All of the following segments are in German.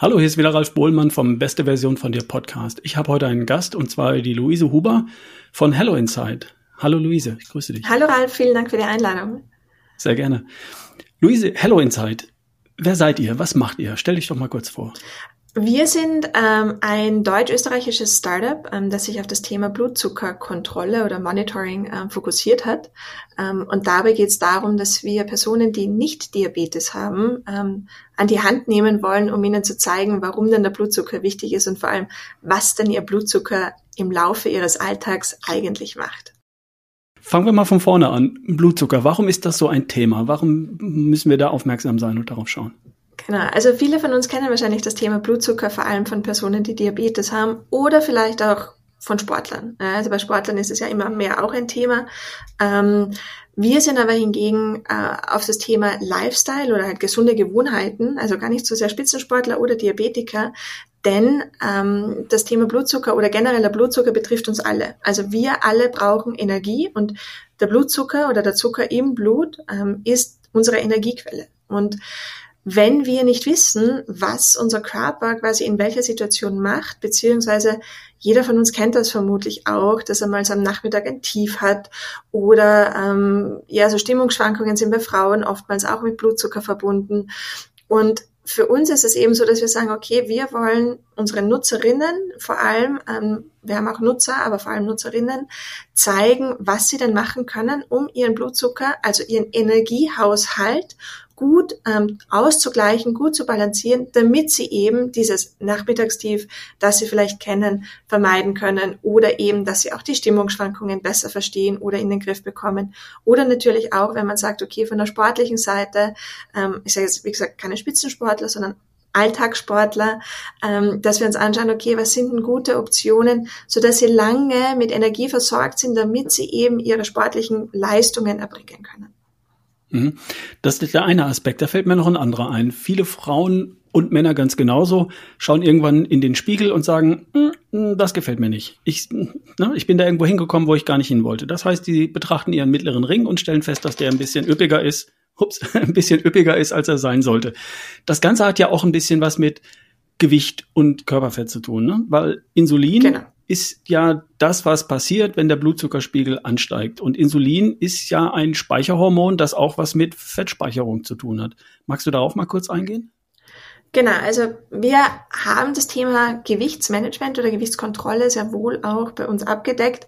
Hallo, hier ist wieder Ralf Bohlmann vom Beste Version von dir Podcast. Ich habe heute einen Gast und zwar die Luise Huber von Hello Inside. Hallo Luise, ich grüße dich. Hallo Ralf, vielen Dank für die Einladung. Sehr gerne. Luise, Hello Inside. Wer seid ihr? Was macht ihr? Stell dich doch mal kurz vor. Wir sind ähm, ein deutsch-österreichisches Startup, ähm, das sich auf das Thema Blutzuckerkontrolle oder Monitoring ähm, fokussiert hat. Ähm, und dabei geht es darum, dass wir Personen, die nicht Diabetes haben, ähm, an die Hand nehmen wollen, um ihnen zu zeigen, warum denn der Blutzucker wichtig ist und vor allem, was denn ihr Blutzucker im Laufe ihres Alltags eigentlich macht. Fangen wir mal von vorne an. Blutzucker. Warum ist das so ein Thema? Warum müssen wir da aufmerksam sein und darauf schauen? Genau, also viele von uns kennen wahrscheinlich das Thema Blutzucker, vor allem von Personen, die Diabetes haben oder vielleicht auch von Sportlern. Also bei Sportlern ist es ja immer mehr auch ein Thema. Ähm, wir sind aber hingegen äh, auf das Thema Lifestyle oder halt gesunde Gewohnheiten, also gar nicht so sehr Spitzensportler oder Diabetiker, denn ähm, das Thema Blutzucker oder genereller Blutzucker betrifft uns alle. Also wir alle brauchen Energie und der Blutzucker oder der Zucker im Blut ähm, ist unsere Energiequelle. Und wenn wir nicht wissen, was unser Körper quasi in welcher Situation macht, beziehungsweise jeder von uns kennt das vermutlich auch, dass er mal so am Nachmittag ein Tief hat oder ähm, ja, so Stimmungsschwankungen sind bei Frauen oftmals auch mit Blutzucker verbunden. Und für uns ist es eben so, dass wir sagen, okay, wir wollen unsere Nutzerinnen, vor allem, ähm, wir haben auch Nutzer, aber vor allem Nutzerinnen, zeigen, was sie denn machen können, um ihren Blutzucker, also ihren Energiehaushalt gut ähm, auszugleichen, gut zu balancieren, damit sie eben dieses Nachmittagstief, das sie vielleicht kennen, vermeiden können oder eben, dass sie auch die Stimmungsschwankungen besser verstehen oder in den Griff bekommen. Oder natürlich auch, wenn man sagt, okay, von der sportlichen Seite, ähm, ich sage jetzt, wie gesagt, keine Spitzensportler, sondern Alltagssportler, ähm, dass wir uns anschauen, okay, was sind denn gute Optionen, so dass sie lange mit Energie versorgt sind, damit sie eben ihre sportlichen Leistungen erbringen können. Mhm. Das ist der eine Aspekt. Da fällt mir noch ein anderer ein. Viele Frauen und Männer ganz genauso schauen irgendwann in den Spiegel und sagen, hm, hm, das gefällt mir nicht. Ich, ne, ich bin da irgendwo hingekommen, wo ich gar nicht hin wollte. Das heißt, die betrachten ihren mittleren Ring und stellen fest, dass der ein bisschen üppiger ist, ups, ein bisschen üppiger ist, als er sein sollte. Das Ganze hat ja auch ein bisschen was mit Gewicht und Körperfett zu tun, ne? weil Insulin genau ist ja das, was passiert, wenn der Blutzuckerspiegel ansteigt. Und Insulin ist ja ein Speicherhormon, das auch was mit Fettspeicherung zu tun hat. Magst du darauf mal kurz eingehen? Genau, also wir haben das Thema Gewichtsmanagement oder Gewichtskontrolle sehr wohl auch bei uns abgedeckt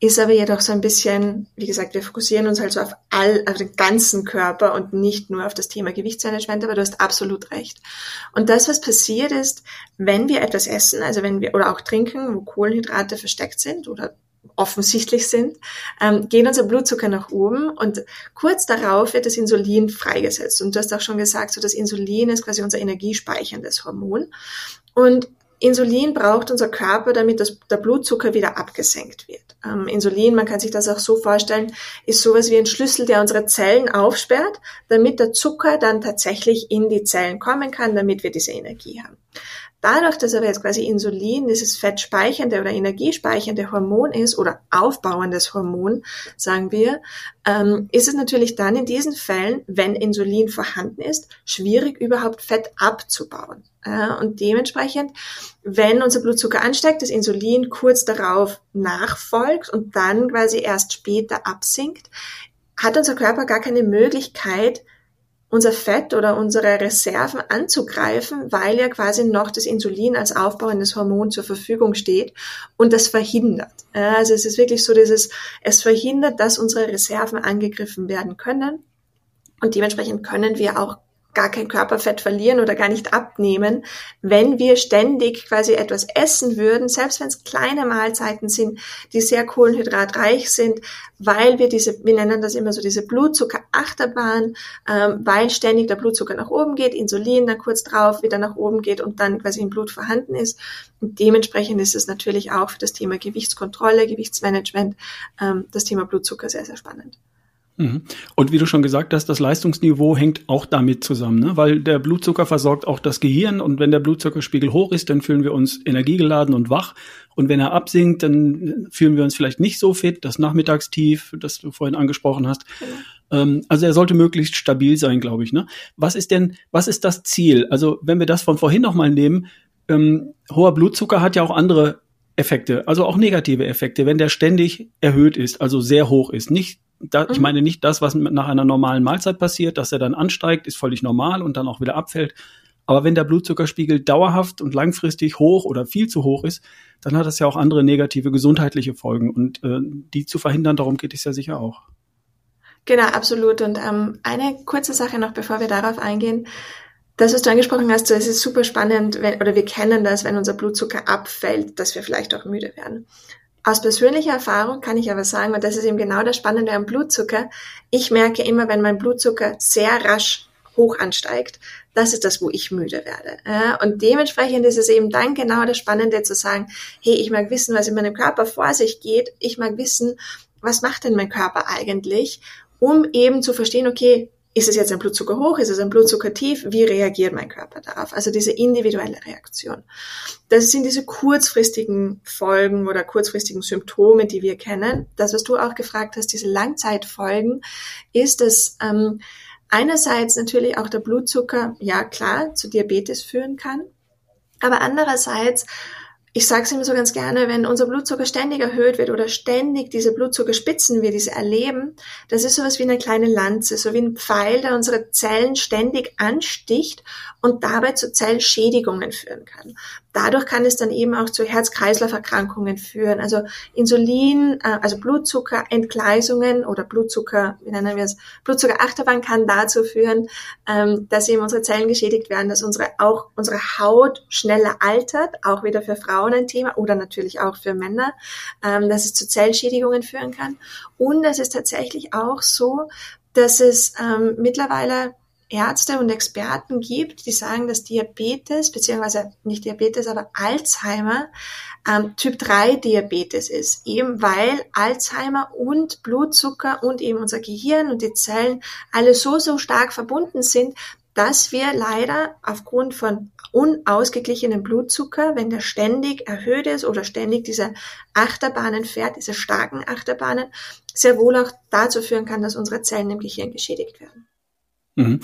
ist aber jedoch so ein bisschen, wie gesagt, wir fokussieren uns halt so auf all, auf den ganzen Körper und nicht nur auf das Thema Gewichtsmanagement, aber du hast absolut recht. Und das, was passiert ist, wenn wir etwas essen, also wenn wir, oder auch trinken, wo Kohlenhydrate versteckt sind oder offensichtlich sind, ähm, gehen unser Blutzucker nach oben und kurz darauf wird das Insulin freigesetzt. Und du hast auch schon gesagt, so das Insulin ist quasi unser energiespeicherndes Hormon. Und Insulin braucht unser Körper, damit das, der Blutzucker wieder abgesenkt wird. Ähm, Insulin, man kann sich das auch so vorstellen, ist sowas wie ein Schlüssel, der unsere Zellen aufsperrt, damit der Zucker dann tatsächlich in die Zellen kommen kann, damit wir diese Energie haben. Dadurch, dass aber jetzt quasi Insulin dieses fettspeichernde oder energiespeichernde Hormon ist oder aufbauendes Hormon, sagen wir, ähm, ist es natürlich dann in diesen Fällen, wenn Insulin vorhanden ist, schwierig überhaupt Fett abzubauen. Äh, und dementsprechend, wenn unser Blutzucker ansteigt, das Insulin kurz darauf nachfolgt und dann quasi erst später absinkt, hat unser Körper gar keine Möglichkeit, unser Fett oder unsere Reserven anzugreifen, weil ja quasi noch das Insulin als aufbauendes Hormon zur Verfügung steht und das verhindert. Also es ist wirklich so dieses, es verhindert, dass unsere Reserven angegriffen werden können und dementsprechend können wir auch gar kein Körperfett verlieren oder gar nicht abnehmen, wenn wir ständig quasi etwas essen würden, selbst wenn es kleine Mahlzeiten sind, die sehr kohlenhydratreich sind, weil wir diese, wir nennen das immer so diese Blutzuckerachterbahn, ähm, weil ständig der Blutzucker nach oben geht, Insulin dann kurz drauf wieder nach oben geht und dann quasi im Blut vorhanden ist. Und dementsprechend ist es natürlich auch für das Thema Gewichtskontrolle, Gewichtsmanagement, ähm, das Thema Blutzucker sehr, sehr spannend. Mhm. Und wie du schon gesagt hast, das Leistungsniveau hängt auch damit zusammen, ne? weil der Blutzucker versorgt auch das Gehirn und wenn der Blutzuckerspiegel hoch ist, dann fühlen wir uns energiegeladen und wach und wenn er absinkt, dann fühlen wir uns vielleicht nicht so fit, das Nachmittagstief, das du vorhin angesprochen hast. Ähm, also er sollte möglichst stabil sein, glaube ich. Ne? Was ist denn, was ist das Ziel? Also wenn wir das von vorhin nochmal nehmen, ähm, hoher Blutzucker hat ja auch andere Effekte, also auch negative Effekte, wenn der ständig erhöht ist, also sehr hoch ist. Nicht, da, mhm. ich meine nicht das, was nach einer normalen Mahlzeit passiert, dass er dann ansteigt, ist völlig normal und dann auch wieder abfällt. Aber wenn der Blutzuckerspiegel dauerhaft und langfristig hoch oder viel zu hoch ist, dann hat das ja auch andere negative gesundheitliche Folgen. Und äh, die zu verhindern, darum geht es ja sicher auch. Genau, absolut. Und ähm, eine kurze Sache noch, bevor wir darauf eingehen. Das, was du angesprochen hast, es ist super spannend, wenn, oder wir kennen das, wenn unser Blutzucker abfällt, dass wir vielleicht auch müde werden. Aus persönlicher Erfahrung kann ich aber sagen, und das ist eben genau das Spannende am Blutzucker, ich merke immer, wenn mein Blutzucker sehr rasch hoch ansteigt, das ist das, wo ich müde werde. Ja, und dementsprechend ist es eben dann genau das Spannende zu sagen, hey, ich mag wissen, was in meinem Körper vor sich geht. Ich mag wissen, was macht denn mein Körper eigentlich, um eben zu verstehen, okay, ist es jetzt ein Blutzucker hoch? Ist es ein Blutzucker tief? Wie reagiert mein Körper darauf? Also diese individuelle Reaktion. Das sind diese kurzfristigen Folgen oder kurzfristigen Symptome, die wir kennen. Das, was du auch gefragt hast, diese Langzeitfolgen, ist, dass ähm, einerseits natürlich auch der Blutzucker, ja klar, zu Diabetes führen kann, aber andererseits ich sage es immer so ganz gerne, wenn unser Blutzucker ständig erhöht wird oder ständig diese Blutzuckerspitzen wir diese erleben, das ist sowas wie eine kleine Lanze, so wie ein Pfeil, der unsere Zellen ständig ansticht und dabei zu Zellschädigungen führen kann. Dadurch kann es dann eben auch zu Herz-Kreislauf-Erkrankungen führen, also Insulin, äh, also Blutzuckerentgleisungen oder Blutzucker, wie nennen wir es, Blutzuckerachterbahn kann dazu führen, ähm, dass eben unsere Zellen geschädigt werden, dass unsere auch unsere Haut schneller altert, auch wieder für Frauen ein Thema oder natürlich auch für Männer, ähm, dass es zu Zellschädigungen führen kann. Und es ist tatsächlich auch so, dass es ähm, mittlerweile Ärzte und Experten gibt, die sagen, dass Diabetes, beziehungsweise nicht Diabetes, aber Alzheimer ähm, Typ 3 Diabetes ist, eben weil Alzheimer und Blutzucker und eben unser Gehirn und die Zellen alle so, so stark verbunden sind, dass wir leider aufgrund von unausgeglichenem Blutzucker, wenn der ständig erhöht ist oder ständig diese Achterbahnen fährt, diese starken Achterbahnen, sehr wohl auch dazu führen kann, dass unsere Zellen im Gehirn geschädigt werden. Mhm.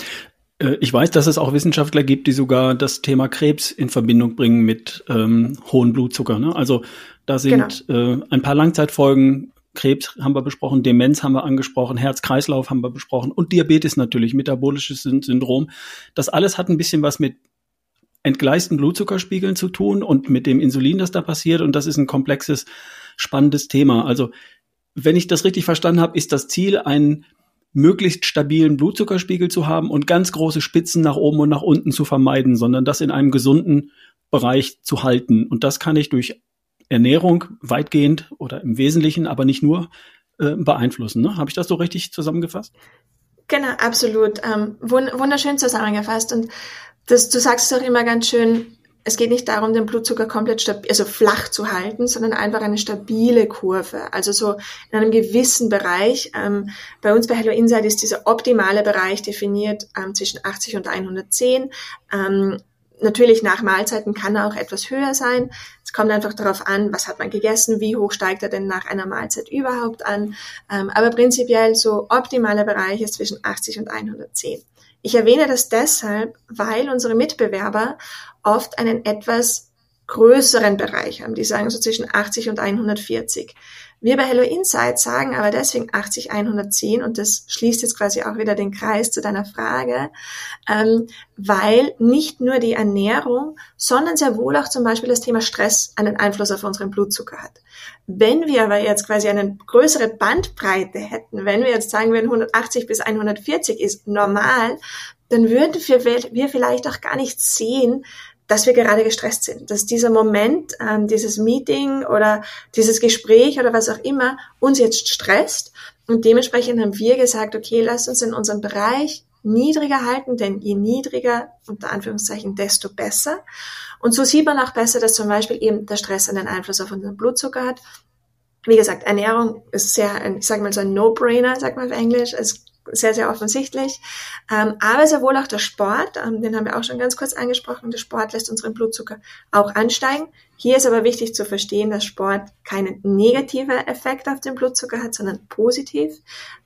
Äh, ich weiß, dass es auch Wissenschaftler gibt, die sogar das Thema Krebs in Verbindung bringen mit ähm, hohen Blutzucker. Ne? Also da sind genau. äh, ein paar Langzeitfolgen. Krebs haben wir besprochen, Demenz haben wir angesprochen, Herz-Kreislauf haben wir besprochen und Diabetes natürlich, metabolisches Syndrom. Das alles hat ein bisschen was mit entgleisten Blutzuckerspiegeln zu tun und mit dem Insulin, das da passiert. Und das ist ein komplexes, spannendes Thema. Also wenn ich das richtig verstanden habe, ist das Ziel, ein möglichst stabilen Blutzuckerspiegel zu haben und ganz große Spitzen nach oben und nach unten zu vermeiden, sondern das in einem gesunden Bereich zu halten. Und das kann ich durch Ernährung weitgehend oder im Wesentlichen, aber nicht nur, äh, beeinflussen. Ne? Habe ich das so richtig zusammengefasst? Genau, absolut. Ähm, wunderschön zusammengefasst. Und das, du sagst es auch immer ganz schön, es geht nicht darum, den Blutzucker komplett stabil, also flach zu halten, sondern einfach eine stabile Kurve. Also so in einem gewissen Bereich. Ähm, bei uns bei Hello Insight ist dieser optimale Bereich definiert ähm, zwischen 80 und 110. Ähm, natürlich nach Mahlzeiten kann er auch etwas höher sein. Kommt einfach darauf an, was hat man gegessen, wie hoch steigt er denn nach einer Mahlzeit überhaupt an. Ähm, aber prinzipiell so optimaler Bereich ist zwischen 80 und 110. Ich erwähne das deshalb, weil unsere Mitbewerber oft einen etwas größeren Bereich haben. Die sagen so zwischen 80 und 140. Wir bei Hello Insight sagen aber deswegen 80, 110 und das schließt jetzt quasi auch wieder den Kreis zu deiner Frage, ähm, weil nicht nur die Ernährung, sondern sehr wohl auch zum Beispiel das Thema Stress einen Einfluss auf unseren Blutzucker hat. Wenn wir aber jetzt quasi eine größere Bandbreite hätten, wenn wir jetzt sagen würden 180 bis 140 ist normal, dann würden wir, wir vielleicht auch gar nicht sehen, dass wir gerade gestresst sind, dass dieser Moment, ähm, dieses Meeting oder dieses Gespräch oder was auch immer uns jetzt stresst. Und dementsprechend haben wir gesagt, okay, lass uns in unserem Bereich niedriger halten, denn je niedriger, unter Anführungszeichen, desto besser. Und so sieht man auch besser, dass zum Beispiel eben der Stress einen Einfluss auf unseren Blutzucker hat. Wie gesagt, Ernährung ist sehr, ich sage mal so ein No-Brainer, sagt man auf Englisch. Es sehr, sehr offensichtlich. Ähm, aber sehr wohl auch der Sport, ähm, den haben wir auch schon ganz kurz angesprochen. Der Sport lässt unseren Blutzucker auch ansteigen. Hier ist aber wichtig zu verstehen, dass Sport keinen negativen Effekt auf den Blutzucker hat, sondern positiv,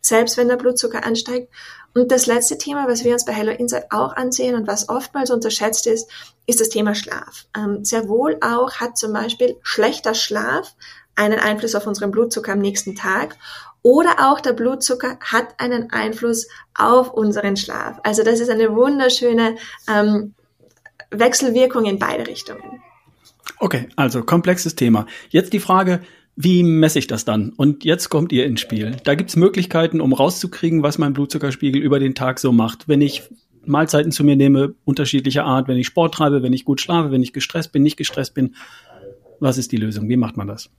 selbst wenn der Blutzucker ansteigt. Und das letzte Thema, was wir uns bei Hello Insight auch ansehen und was oftmals unterschätzt ist, ist das Thema Schlaf. Ähm, sehr wohl auch hat zum Beispiel schlechter Schlaf einen Einfluss auf unseren Blutzucker am nächsten Tag oder auch der Blutzucker hat einen Einfluss auf unseren Schlaf. Also das ist eine wunderschöne ähm, Wechselwirkung in beide Richtungen. Okay, also komplexes Thema. Jetzt die Frage, wie messe ich das dann? Und jetzt kommt ihr ins Spiel. Da gibt's Möglichkeiten, um rauszukriegen, was mein Blutzuckerspiegel über den Tag so macht. Wenn ich Mahlzeiten zu mir nehme, unterschiedlicher Art, wenn ich Sport treibe, wenn ich gut schlafe, wenn ich gestresst bin, nicht gestresst bin. Was ist die Lösung? Wie macht man das?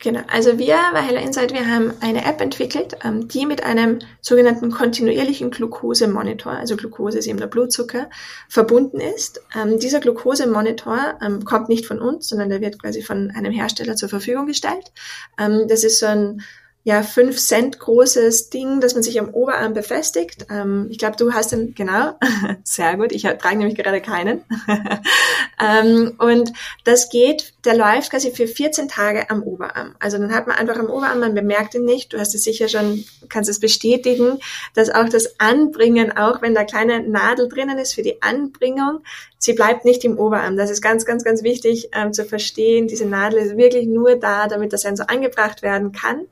Genau, also wir bei Hello Insight, wir haben eine App entwickelt, ähm, die mit einem sogenannten kontinuierlichen Glukosemonitor, also Glukose ist eben der Blutzucker, verbunden ist. Ähm, dieser Glukosemonitor ähm, kommt nicht von uns, sondern der wird quasi von einem Hersteller zur Verfügung gestellt. Das ist so ein ja, fünf Cent großes Ding, das man sich am Oberarm befestigt. Ähm, ich glaube, du hast den, genau, sehr gut, ich trage nämlich gerade keinen. ähm, und das geht, der läuft quasi für 14 Tage am Oberarm. Also dann hat man einfach am Oberarm, man bemerkt ihn nicht, du hast es sicher schon, kannst es bestätigen, dass auch das Anbringen, auch wenn da kleine Nadel drinnen ist für die Anbringung, sie bleibt nicht im Oberarm. Das ist ganz, ganz, ganz wichtig ähm, zu verstehen. Diese Nadel ist wirklich nur da, damit der Sensor angebracht werden kann.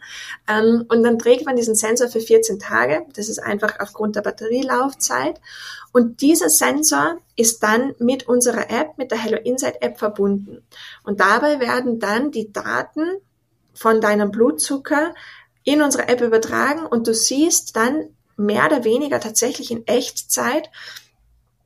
Ähm, und dann trägt man diesen Sensor für 14 Tage. Das ist einfach aufgrund der Batterielaufzeit. Und dieser Sensor ist dann mit unserer App, mit der Hello Insight App verbunden. Und dabei werden dann die Daten von deinem Blutzucker in unsere App übertragen und du siehst dann mehr oder weniger tatsächlich in Echtzeit,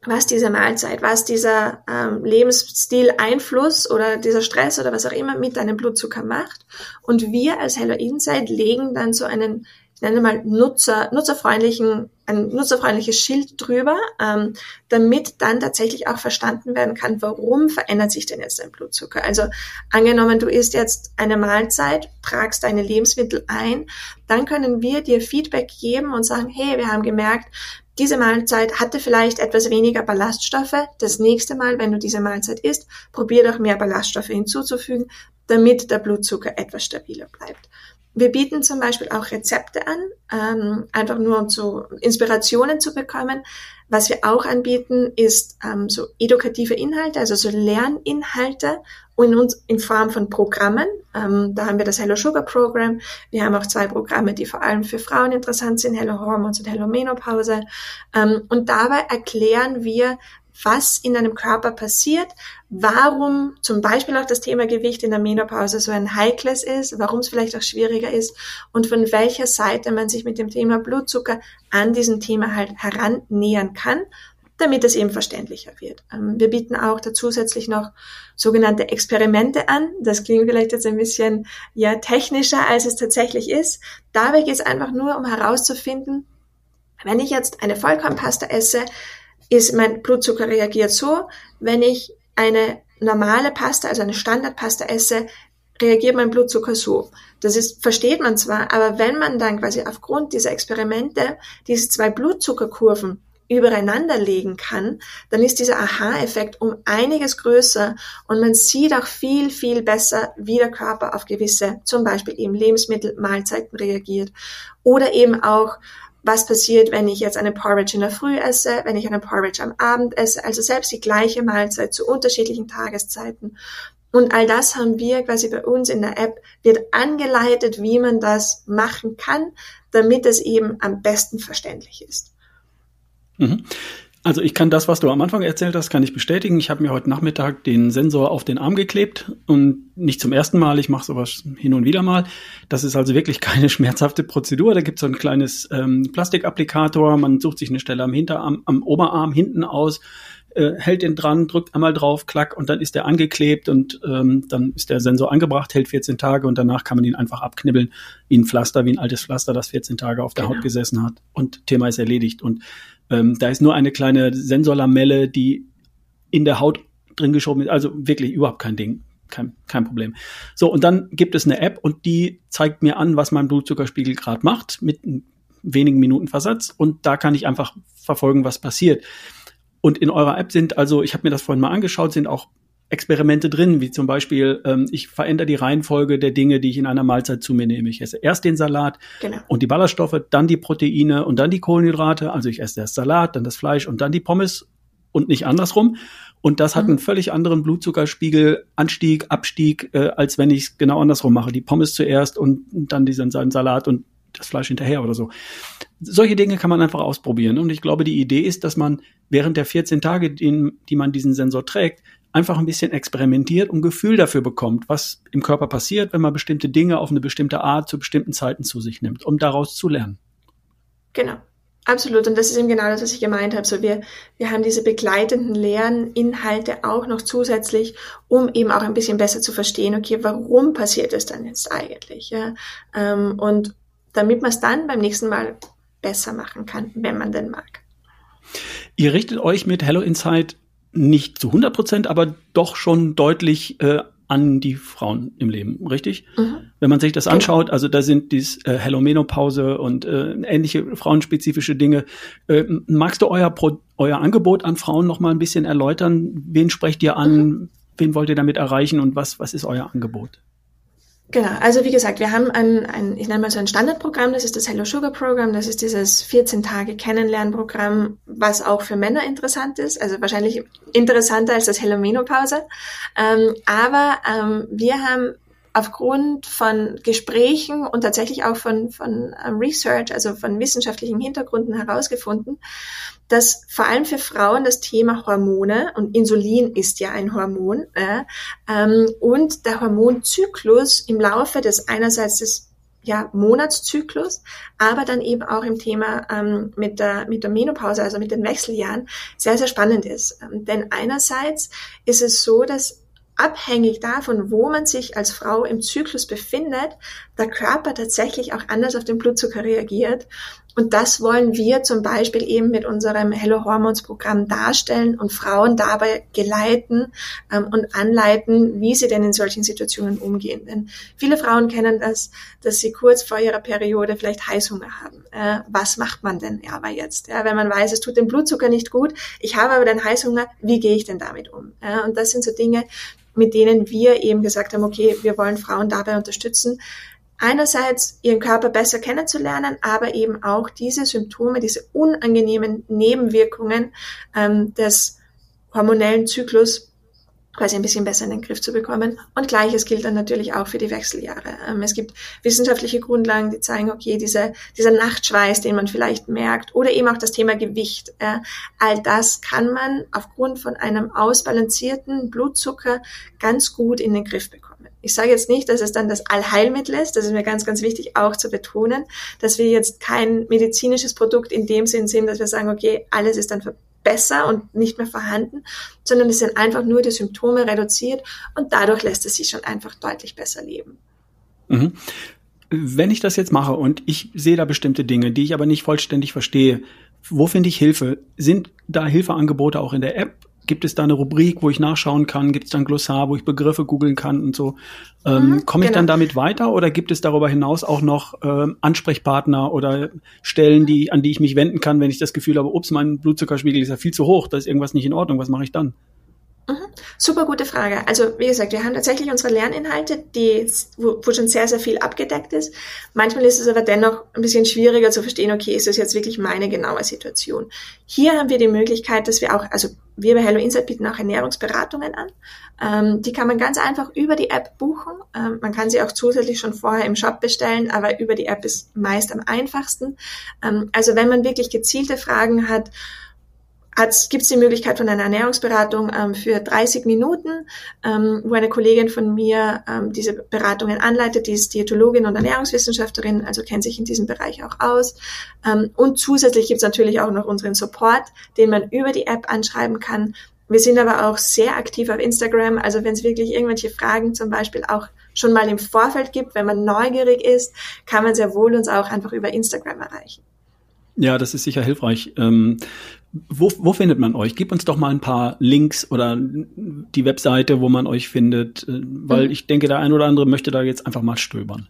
was diese Mahlzeit, was dieser ähm, Lebensstil Einfluss oder dieser Stress oder was auch immer mit deinem Blutzucker macht. Und wir als Hello Insight legen dann so einen, ich nenne mal Nutzer, nutzerfreundlichen, ein nutzerfreundliches Schild drüber, ähm, damit dann tatsächlich auch verstanden werden kann, warum verändert sich denn jetzt dein Blutzucker. Also angenommen, du isst jetzt eine Mahlzeit, tragst deine Lebensmittel ein, dann können wir dir Feedback geben und sagen, hey, wir haben gemerkt, diese Mahlzeit hatte vielleicht etwas weniger Ballaststoffe. Das nächste Mal, wenn du diese Mahlzeit isst, probier doch mehr Ballaststoffe hinzuzufügen, damit der Blutzucker etwas stabiler bleibt. Wir bieten zum Beispiel auch Rezepte an, ähm, einfach nur um zu Inspirationen zu bekommen. Was wir auch anbieten, ist ähm, so edukative Inhalte, also so Lerninhalte und uns in Form von Programmen. Ähm, da haben wir das Hello Sugar Program. Wir haben auch zwei Programme, die vor allem für Frauen interessant sind, Hello Hormones und Hello Menopause. Ähm, und dabei erklären wir, was in deinem Körper passiert, warum zum Beispiel auch das Thema Gewicht in der Menopause so ein heikles ist, warum es vielleicht auch schwieriger ist und von welcher Seite man sich mit dem Thema Blutzucker an diesem Thema halt herannähern kann, damit es eben verständlicher wird. Ähm, wir bieten auch da zusätzlich noch sogenannte Experimente an. Das klingt vielleicht jetzt ein bisschen ja technischer, als es tatsächlich ist. Dabei geht es einfach nur, um herauszufinden, wenn ich jetzt eine Vollkornpasta esse, ist mein Blutzucker reagiert so, wenn ich eine normale Pasta, also eine Standardpasta esse, reagiert mein Blutzucker so. Das ist, versteht man zwar, aber wenn man dann quasi aufgrund dieser Experimente diese zwei Blutzuckerkurven übereinander legen kann, dann ist dieser Aha-Effekt um einiges größer und man sieht auch viel, viel besser, wie der Körper auf gewisse, zum Beispiel eben Lebensmittel, Mahlzeiten reagiert oder eben auch was passiert, wenn ich jetzt eine Porridge in der Früh esse, wenn ich eine Porridge am Abend esse, also selbst die gleiche Mahlzeit zu unterschiedlichen Tageszeiten. Und all das haben wir quasi bei uns in der App, wird angeleitet, wie man das machen kann, damit es eben am besten verständlich ist. Mhm. Also ich kann das, was du am Anfang erzählt hast, kann ich bestätigen. Ich habe mir heute Nachmittag den Sensor auf den Arm geklebt und nicht zum ersten Mal, ich mache sowas hin und wieder mal. Das ist also wirklich keine schmerzhafte Prozedur. Da gibt es so ein kleines ähm, Plastikapplikator, man sucht sich eine Stelle am Hinterarm, am Oberarm hinten aus, äh, hält den dran, drückt einmal drauf, klack und dann ist der angeklebt und ähm, dann ist der Sensor angebracht, hält 14 Tage und danach kann man ihn einfach abknibbeln wie ein Pflaster, wie ein altes Pflaster, das 14 Tage auf der genau. Haut gesessen hat und Thema ist erledigt. Und ähm, da ist nur eine kleine Sensorlamelle, die in der Haut drin geschoben ist. Also wirklich überhaupt kein Ding. Kein, kein Problem. So, und dann gibt es eine App und die zeigt mir an, was mein Blutzuckerspiegel gerade macht, mit wenigen Minuten Versatz und da kann ich einfach verfolgen, was passiert. Und in eurer App sind also, ich habe mir das vorhin mal angeschaut, sind auch Experimente drin, wie zum Beispiel, ähm, ich verändere die Reihenfolge der Dinge, die ich in einer Mahlzeit zu mir nehme. Ich esse erst den Salat genau. und die Ballaststoffe, dann die Proteine und dann die Kohlenhydrate. Also ich esse erst Salat, dann das Fleisch und dann die Pommes und nicht andersrum. Und das hat mhm. einen völlig anderen Blutzuckerspiegel, Anstieg, Abstieg, äh, als wenn ich es genau andersrum mache. Die Pommes zuerst und dann diesen Salat und das Fleisch hinterher oder so. Solche Dinge kann man einfach ausprobieren. Und ich glaube, die Idee ist, dass man während der 14 Tage, die, die man diesen Sensor trägt, einfach ein bisschen experimentiert und Gefühl dafür bekommt, was im Körper passiert, wenn man bestimmte Dinge auf eine bestimmte Art zu bestimmten Zeiten zu sich nimmt, um daraus zu lernen. Genau. Absolut. Und das ist eben genau das, was ich gemeint habe. So wir, wir haben diese begleitenden Lerninhalte auch noch zusätzlich, um eben auch ein bisschen besser zu verstehen, okay, warum passiert es dann jetzt eigentlich? Ja? Ähm, und damit man es dann beim nächsten Mal besser machen kann, wenn man denn mag. Ihr richtet euch mit Hello Insight nicht zu 100 Prozent, aber doch schon deutlich äh, an die Frauen im Leben, richtig? Mhm. Wenn man sich das anschaut, also da sind dies äh, Hello Menopause und äh, ähnliche frauenspezifische Dinge. Äh, magst du euer, Pro euer Angebot an Frauen noch mal ein bisschen erläutern? Wen sprecht ihr an? Mhm. Wen wollt ihr damit erreichen und was, was ist euer Angebot? Genau, also wie gesagt, wir haben ein, ein, ich nenne mal so ein Standardprogramm, das ist das Hello Sugar Programm, das ist dieses 14 Tage Kennenlernprogramm, was auch für Männer interessant ist, also wahrscheinlich interessanter als das Hello Menopause. Ähm, aber ähm, wir haben aufgrund von Gesprächen und tatsächlich auch von, von ähm, Research, also von wissenschaftlichen Hintergründen herausgefunden, dass vor allem für Frauen das Thema Hormone und Insulin ist ja ein Hormon äh, ähm, und der Hormonzyklus im Laufe des einerseits des ja, Monatszyklus, aber dann eben auch im Thema ähm, mit, der, mit der Menopause, also mit den Wechseljahren, sehr, sehr spannend ist. Ähm, denn einerseits ist es so, dass abhängig davon, wo man sich als Frau im Zyklus befindet, der Körper tatsächlich auch anders auf den Blutzucker reagiert. Und das wollen wir zum Beispiel eben mit unserem Hello Hormones Programm darstellen und Frauen dabei geleiten ähm, und anleiten, wie sie denn in solchen Situationen umgehen. Denn viele Frauen kennen das, dass sie kurz vor ihrer Periode vielleicht Heißhunger haben. Äh, was macht man denn aber jetzt? Ja, wenn man weiß, es tut dem Blutzucker nicht gut, ich habe aber den Heißhunger, wie gehe ich denn damit um? Ja, und das sind so Dinge, mit denen wir eben gesagt haben, okay, wir wollen Frauen dabei unterstützen, einerseits ihren Körper besser kennenzulernen, aber eben auch diese Symptome, diese unangenehmen Nebenwirkungen ähm, des hormonellen Zyklus quasi ein bisschen besser in den Griff zu bekommen. Und gleiches gilt dann natürlich auch für die Wechseljahre. Ähm, es gibt wissenschaftliche Grundlagen, die zeigen, okay, diese, dieser Nachtschweiß, den man vielleicht merkt, oder eben auch das Thema Gewicht, äh, all das kann man aufgrund von einem ausbalancierten Blutzucker ganz gut in den Griff bekommen. Ich sage jetzt nicht, dass es dann das Allheilmittel ist, das ist mir ganz, ganz wichtig auch zu betonen, dass wir jetzt kein medizinisches Produkt in dem Sinn sind, dass wir sagen, okay, alles ist dann besser und nicht mehr vorhanden, sondern es sind einfach nur die Symptome reduziert und dadurch lässt es sich schon einfach deutlich besser leben. Mhm. Wenn ich das jetzt mache und ich sehe da bestimmte Dinge, die ich aber nicht vollständig verstehe, wo finde ich Hilfe? Sind da Hilfeangebote auch in der App? Gibt es da eine Rubrik, wo ich nachschauen kann? Gibt es da ein Glossar, wo ich Begriffe googeln kann und so? Ähm, mhm, Komme ich genau. dann damit weiter oder gibt es darüber hinaus auch noch ähm, Ansprechpartner oder Stellen, die, an die ich mich wenden kann, wenn ich das Gefühl habe, ups, mein Blutzuckerspiegel ist ja viel zu hoch, da ist irgendwas nicht in Ordnung, was mache ich dann? Mhm. Super gute Frage. Also wie gesagt, wir haben tatsächlich unsere Lerninhalte, die, wo, wo, schon sehr, sehr viel abgedeckt ist. Manchmal ist es aber dennoch ein bisschen schwieriger zu verstehen, okay, ist das jetzt wirklich meine genaue Situation? Hier haben wir die Möglichkeit, dass wir auch, also wir bei Hello Insight bieten auch Ernährungsberatungen an. Ähm, die kann man ganz einfach über die App buchen. Ähm, man kann sie auch zusätzlich schon vorher im Shop bestellen, aber über die App ist meist am einfachsten. Ähm, also wenn man wirklich gezielte Fragen hat, gibt es die Möglichkeit von einer Ernährungsberatung ähm, für 30 Minuten, ähm, wo eine Kollegin von mir ähm, diese Beratungen anleitet. Die ist Diätologin und Ernährungswissenschaftlerin, also kennt sich in diesem Bereich auch aus. Ähm, und zusätzlich gibt es natürlich auch noch unseren Support, den man über die App anschreiben kann. Wir sind aber auch sehr aktiv auf Instagram. Also wenn es wirklich irgendwelche Fragen zum Beispiel auch schon mal im Vorfeld gibt, wenn man neugierig ist, kann man sehr wohl uns auch einfach über Instagram erreichen. Ja, das ist sicher hilfreich. Ähm, wo, wo findet man euch? Gib uns doch mal ein paar Links oder die Webseite, wo man euch findet, äh, weil mhm. ich denke, der ein oder andere möchte da jetzt einfach mal stöbern.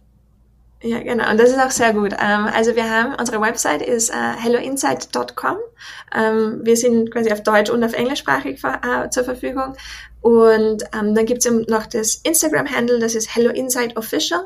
Ja, genau. Und das ist auch sehr gut. Ähm, also wir haben, unsere Website ist äh, helloinsight.com. Ähm, wir sind quasi auf Deutsch und auf Englischsprachig äh, zur Verfügung. Und ähm, dann gibt's eben noch das Instagram-Handle, das ist Hello Insight Official.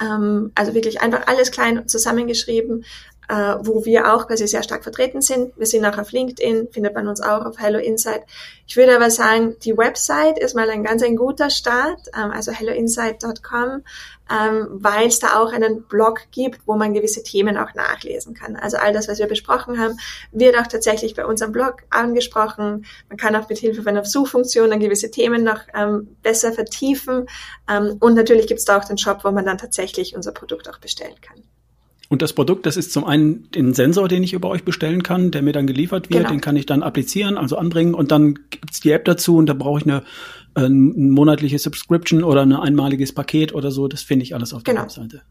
Ähm, also wirklich einfach alles klein zusammengeschrieben äh, wo wir auch quasi sehr stark vertreten sind. Wir sind auch auf LinkedIn, findet man uns auch auf Hello Insight. Ich würde aber sagen, die Website ist mal ein ganz ein guter Start, ähm, also helloinsight.com, ähm, weil es da auch einen Blog gibt, wo man gewisse Themen auch nachlesen kann. Also all das, was wir besprochen haben, wird auch tatsächlich bei unserem Blog angesprochen. Man kann auch mit Hilfe von einer Suchfunktion dann gewisse Themen noch ähm, besser vertiefen. Ähm, und natürlich gibt es da auch den Shop, wo man dann tatsächlich unser Produkt auch bestellen kann. Und das Produkt, das ist zum einen den Sensor, den ich über euch bestellen kann, der mir dann geliefert wird, genau. den kann ich dann applizieren, also anbringen und dann gibt's die App dazu und da brauche ich eine, äh, eine monatliche Subscription oder ein einmaliges Paket oder so. Das finde ich alles auf der genau. Webseite.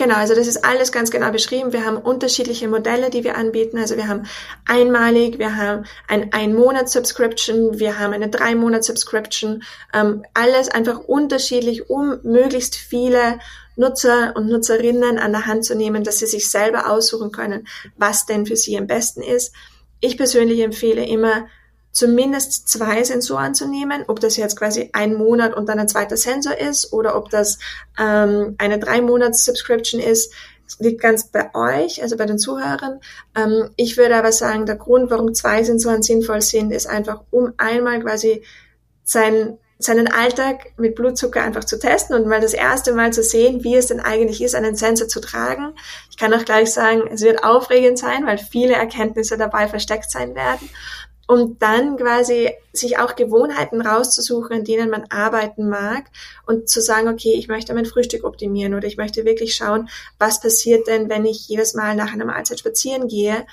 Genau, also das ist alles ganz genau beschrieben. Wir haben unterschiedliche Modelle, die wir anbieten. Also wir haben einmalig, wir haben ein Ein-Monat-Subscription, wir haben eine Drei-Monat-Subscription. Ähm, alles einfach unterschiedlich, um möglichst viele Nutzer und Nutzerinnen an der Hand zu nehmen, dass sie sich selber aussuchen können, was denn für sie am besten ist. Ich persönlich empfehle immer, zumindest zwei Sensoren zu nehmen, ob das jetzt quasi ein Monat und dann ein zweiter Sensor ist oder ob das ähm, eine drei Monats Subscription ist. Liegt ganz bei euch, also bei den Zuhörern. Ähm, ich würde aber sagen, der Grund, warum zwei Sensoren sinnvoll sind, ist einfach, um einmal quasi sein seinen Alltag mit Blutzucker einfach zu testen und mal das erste Mal zu sehen, wie es denn eigentlich ist, einen Sensor zu tragen. Ich kann auch gleich sagen, es wird aufregend sein, weil viele Erkenntnisse dabei versteckt sein werden. Und dann quasi sich auch Gewohnheiten rauszusuchen, in denen man arbeiten mag und zu sagen, okay, ich möchte mein Frühstück optimieren oder ich möchte wirklich schauen, was passiert denn, wenn ich jedes Mal nach einer Mahlzeit spazieren gehe.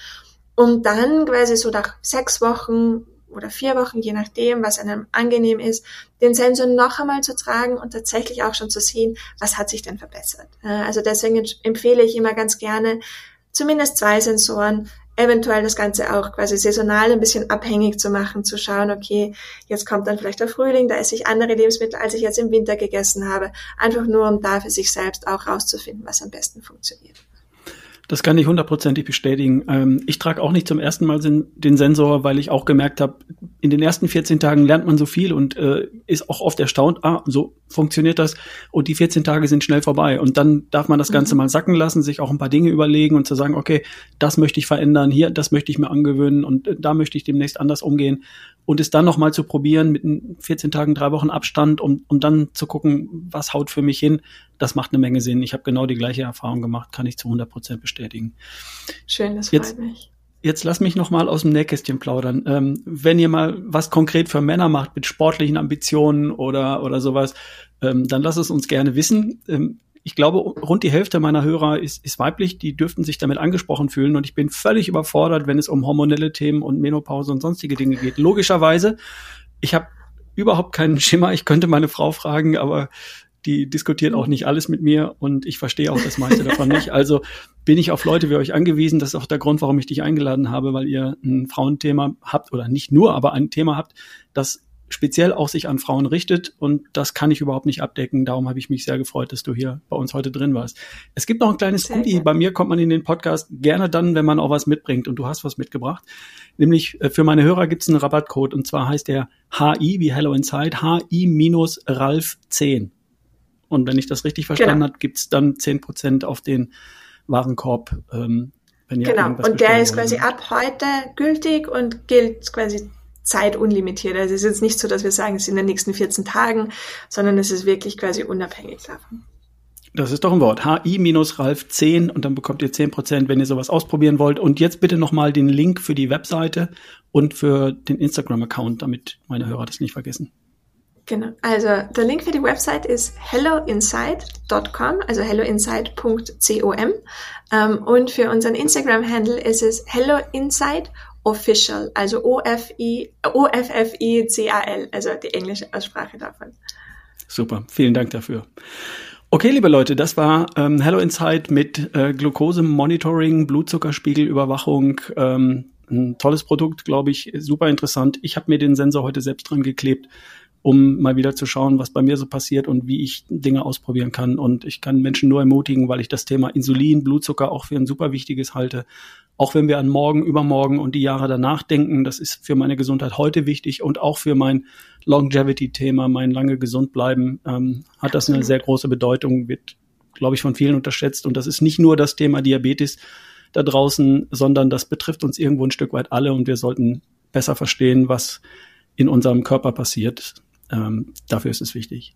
Und dann quasi so nach sechs Wochen oder vier Wochen, je nachdem, was einem angenehm ist, den Sensor noch einmal zu tragen und tatsächlich auch schon zu sehen, was hat sich denn verbessert. Also deswegen empfehle ich immer ganz gerne zumindest zwei Sensoren, eventuell das Ganze auch quasi saisonal ein bisschen abhängig zu machen, zu schauen, okay, jetzt kommt dann vielleicht der Frühling, da esse ich andere Lebensmittel, als ich jetzt im Winter gegessen habe, einfach nur um da für sich selbst auch rauszufinden, was am besten funktioniert. Das kann ich hundertprozentig bestätigen. Ähm, ich trage auch nicht zum ersten Mal den Sensor, weil ich auch gemerkt habe, in den ersten 14 Tagen lernt man so viel und äh, ist auch oft erstaunt, ah, so funktioniert das und die 14 Tage sind schnell vorbei und dann darf man das Ganze mhm. mal sacken lassen, sich auch ein paar Dinge überlegen und zu sagen, okay, das möchte ich verändern, hier, das möchte ich mir angewöhnen und äh, da möchte ich demnächst anders umgehen und es dann nochmal zu probieren mit 14 Tagen, drei Wochen Abstand, um, um dann zu gucken, was haut für mich hin, das macht eine Menge Sinn. Ich habe genau die gleiche Erfahrung gemacht, kann ich zu 100 Prozent bestätigen. Schön, das jetzt, freut mich. Jetzt lass mich noch mal aus dem Nähkästchen plaudern. Ähm, wenn ihr mal was konkret für Männer macht mit sportlichen Ambitionen oder oder sowas, ähm, dann lass es uns gerne wissen. Ähm, ich glaube, rund die Hälfte meiner Hörer ist, ist weiblich, die dürften sich damit angesprochen fühlen und ich bin völlig überfordert, wenn es um hormonelle Themen und Menopause und sonstige Dinge geht. Logischerweise, ich habe überhaupt keinen Schimmer, ich könnte meine Frau fragen, aber die diskutiert auch nicht alles mit mir und ich verstehe auch das meiste davon nicht. Also bin ich auf Leute wie euch angewiesen. Das ist auch der Grund, warum ich dich eingeladen habe, weil ihr ein Frauenthema habt oder nicht nur, aber ein Thema habt, das speziell auch sich an Frauen richtet und das kann ich überhaupt nicht abdecken. Darum habe ich mich sehr gefreut, dass du hier bei uns heute drin warst. Es gibt noch ein kleines Goodie. Bei mir kommt man in den Podcast gerne dann, wenn man auch was mitbringt und du hast was mitgebracht. Nämlich äh, für meine Hörer gibt es einen Rabattcode und zwar heißt der HI wie Hello Inside, HI-Ralf10. Und wenn ich das richtig verstanden genau. habe, gibt es dann 10% auf den Warenkorb. Ähm, wenn ihr genau, und der ist quasi ab heute gültig und gilt quasi zeitunlimitiert. Also es ist jetzt nicht so, dass wir sagen, es sind in den nächsten 14 Tagen, sondern es ist wirklich quasi unabhängig davon. Das ist doch ein Wort. HI-Ralf 10 und dann bekommt ihr 10%, wenn ihr sowas ausprobieren wollt. Und jetzt bitte nochmal den Link für die Webseite und für den Instagram-Account, damit meine Hörer das nicht vergessen. Genau. Also der Link für die Website ist helloinside.com, also helloinside.com. Ähm, und für unseren Instagram-Handle ist es helloinside official, also O-F-F-I-C-A-L, also die englische Aussprache davon. Super, vielen Dank dafür. Okay, liebe Leute, das war ähm, Hello Insight mit äh, Glucose-Monitoring, Blutzuckerspiegelüberwachung. Ähm, ein tolles Produkt, glaube ich, super interessant. Ich habe mir den Sensor heute selbst dran geklebt um mal wieder zu schauen, was bei mir so passiert und wie ich Dinge ausprobieren kann. Und ich kann Menschen nur ermutigen, weil ich das Thema Insulin, Blutzucker auch für ein super wichtiges halte. Auch wenn wir an morgen, übermorgen und die Jahre danach denken, das ist für meine Gesundheit heute wichtig und auch für mein Longevity-Thema, mein lange gesund bleiben, ähm, hat das eine sehr große Bedeutung, wird, glaube ich, von vielen unterschätzt. Und das ist nicht nur das Thema Diabetes da draußen, sondern das betrifft uns irgendwo ein Stück weit alle und wir sollten besser verstehen, was in unserem Körper passiert. Ähm, dafür ist es wichtig.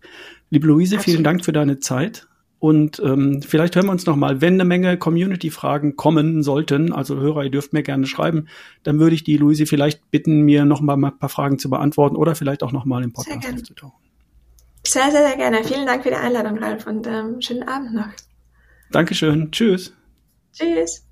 Liebe Luise, Absolut. vielen Dank für deine Zeit. Und ähm, vielleicht hören wir uns nochmal, wenn eine Menge Community-Fragen kommen sollten, also Hörer, ihr dürft mir gerne schreiben, dann würde ich die Luise vielleicht bitten, mir nochmal ein paar Fragen zu beantworten oder vielleicht auch nochmal im Podcast sehr aufzutauchen. Sehr, sehr, sehr gerne. Vielen Dank für die Einladung, Ralf, und ähm, schönen Abend noch. Dankeschön. Tschüss. Tschüss.